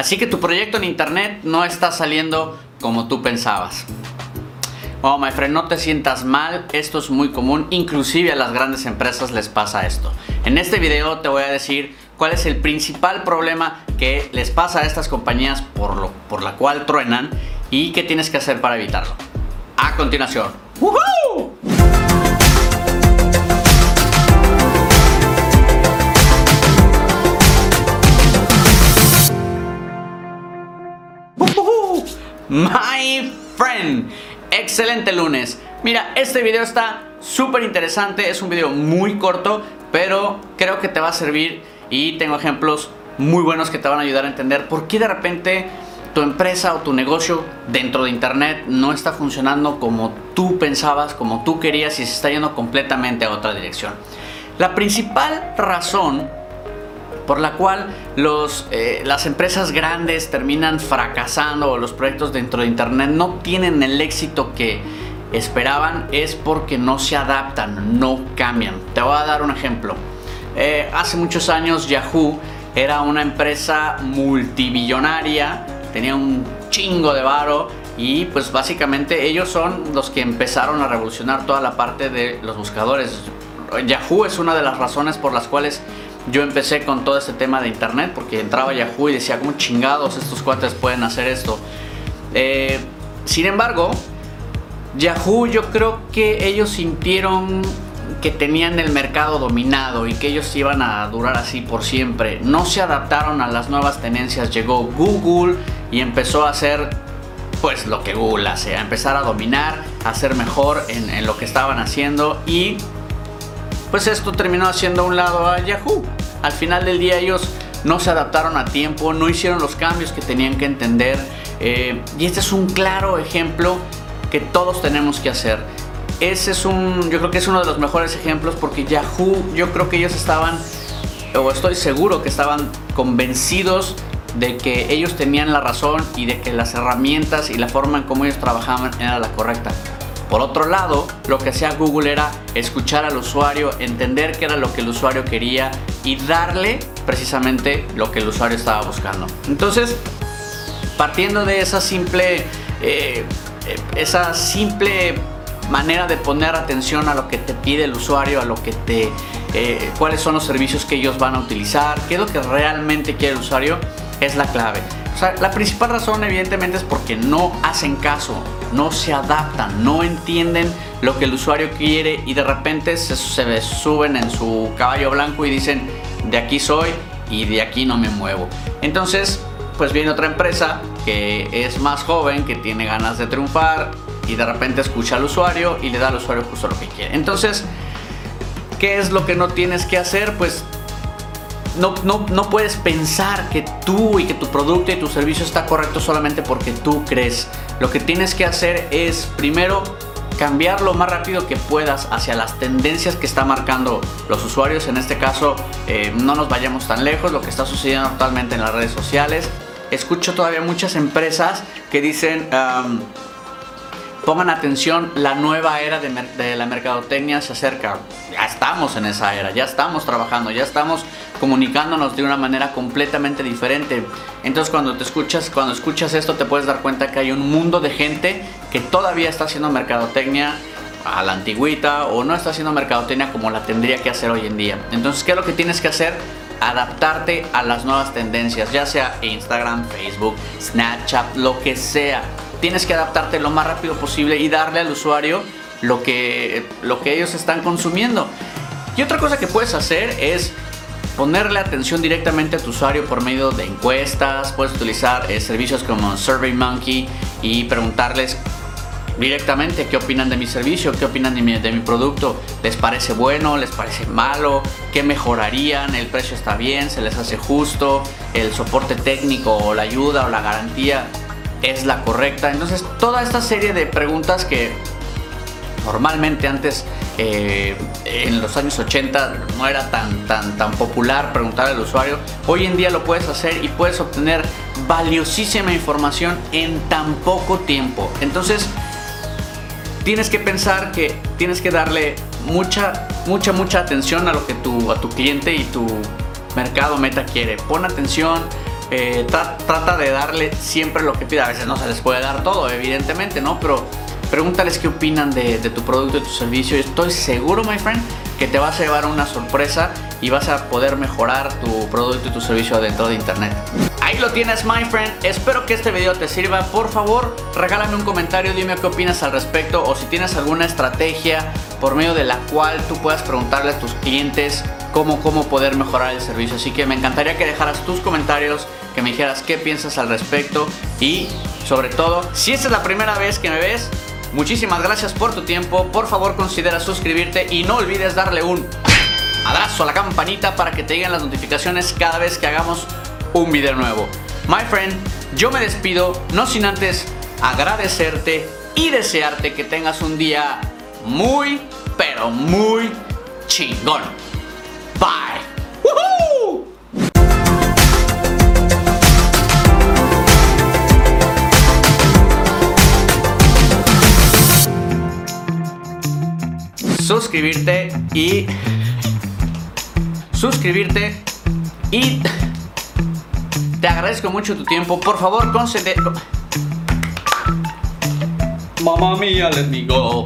Así que tu proyecto en internet no está saliendo como tú pensabas. Oh, my friend, no te sientas mal, esto es muy común, inclusive a las grandes empresas les pasa esto. En este video te voy a decir cuál es el principal problema que les pasa a estas compañías por, lo, por la cual truenan y qué tienes que hacer para evitarlo. A continuación. My excelente lunes. Mira, este video está súper interesante, es un video muy corto, pero creo que te va a servir y tengo ejemplos muy buenos que te van a ayudar a entender por qué de repente tu empresa o tu negocio dentro de internet no está funcionando como tú pensabas, como tú querías y se está yendo completamente a otra dirección. La principal razón por la cual los, eh, las empresas grandes terminan fracasando o los proyectos dentro de internet no tienen el éxito que esperaban es porque no se adaptan, no cambian. Te voy a dar un ejemplo. Eh, hace muchos años Yahoo era una empresa multibillonaria, tenía un chingo de varo y pues básicamente ellos son los que empezaron a revolucionar toda la parte de los buscadores. Yahoo es una de las razones por las cuales yo empecé con todo este tema de internet porque entraba Yahoo y decía, ¿cómo chingados estos cuates pueden hacer esto? Eh, sin embargo, Yahoo yo creo que ellos sintieron que tenían el mercado dominado y que ellos iban a durar así por siempre. No se adaptaron a las nuevas tendencias. Llegó Google y empezó a hacer pues lo que Google hace, a empezar a dominar, a ser mejor en, en lo que estaban haciendo y pues esto terminó haciendo a un lado a Yahoo. Al final del día ellos no se adaptaron a tiempo, no hicieron los cambios que tenían que entender. Eh, y este es un claro ejemplo que todos tenemos que hacer. Ese es un, yo creo que es uno de los mejores ejemplos porque Yahoo, yo creo que ellos estaban, o estoy seguro que estaban convencidos de que ellos tenían la razón y de que las herramientas y la forma en cómo ellos trabajaban era la correcta. Por otro lado, lo que hacía Google era escuchar al usuario, entender qué era lo que el usuario quería y darle precisamente lo que el usuario estaba buscando. Entonces, partiendo de esa simple, eh, esa simple manera de poner atención a lo que te pide el usuario, a lo que te, eh, cuáles son los servicios que ellos van a utilizar, qué es lo que realmente quiere el usuario, es la clave. O sea, la principal razón evidentemente es porque no hacen caso, no se adaptan, no entienden lo que el usuario quiere y de repente se, suben en su caballo blanco y dicen, de aquí soy y de aquí no me muevo. Entonces, pues viene otra empresa que es más joven, que tiene ganas de triunfar y de repente escucha al usuario y le da al usuario justo lo que quiere. Entonces, ¿qué es lo que no tienes que hacer? Pues no, no, puedes pensar que tú y que tu producto y tu servicio está correcto solamente porque tú crees. Lo que tienes que hacer es primero cambiar lo más rápido que puedas hacia las tendencias que está marcando los usuarios. En este caso, eh, no nos vayamos tan lejos, lo que está sucediendo actualmente en las redes sociales. Escucho todavía muchas empresas que dicen... Pongan atención, la nueva era de, la mercadotecnia se acerca. Ya estamos en esa era, ya estamos trabajando, ya estamos comunicándonos de una manera completamente diferente. Entonces cuando te escuchas, cuando escuchas esto te puedes dar cuenta que hay un mundo de gente que todavía está haciendo mercadotecnia a la antigüita o no está haciendo mercadotecnia como la tendría que hacer hoy en día. Entonces, ¿qué es lo que tienes que hacer? Adaptarte a las nuevas tendencias, ya sea Instagram, Facebook, Snapchat, lo que sea tienes que adaptarte lo más rápido posible y darle al usuario lo que, lo que ellos están consumiendo. Y otra cosa que puedes hacer es ponerle atención directamente a tu usuario por medio de encuestas, puedes utilizar eh, servicios como SurveyMonkey y preguntarles directamente qué opinan de mi servicio, qué opinan de mi, de mi producto, les parece bueno, les parece malo, qué mejorarían, el precio está bien, se les hace justo, el soporte técnico o la ayuda o la garantía es la correcta. Entonces, toda esta serie de preguntas que normalmente antes, eh, en los años 80, no era tan, tan, tan popular preguntar al usuario, hoy en día lo puedes hacer y puedes obtener valiosísima información en tan poco tiempo. Entonces, tienes que pensar que tienes que darle mucha, mucha, mucha atención a lo que tu, a tu cliente y tu mercado meta quiere. Pon atención eh, trata de darle siempre lo que pida. A veces no se les puede dar todo, evidentemente, ¿no? Pero pregúntales qué opinan de, tu producto y tu servicio. Estoy seguro, my friend, que te vas a llevar una sorpresa y vas a poder mejorar tu producto y tu servicio dentro de internet. Ahí lo tienes, my friend. Espero que este video te sirva. Por favor, regálame un comentario, dime qué opinas al respecto o si tienes alguna estrategia por medio de la cual tú puedas preguntarle a tus clientes cómo, cómo poder mejorar el servicio. Así que me encantaría que dejaras tus comentarios, que me dijeras qué piensas al respecto y sobre todo, si esta es la primera vez que me ves, muchísimas gracias por tu tiempo. Por favor, considera suscribirte y no olvides darle un abrazo a la campanita para que te lleguen las notificaciones cada vez que hagamos un video nuevo. My friend, yo me despido, no sin antes agradecerte y desearte que tengas un día muy, pero muy chingón. Suscribirte y suscribirte y te agradezco mucho tu tiempo. Por favor, concede. Mamma mía, let me go.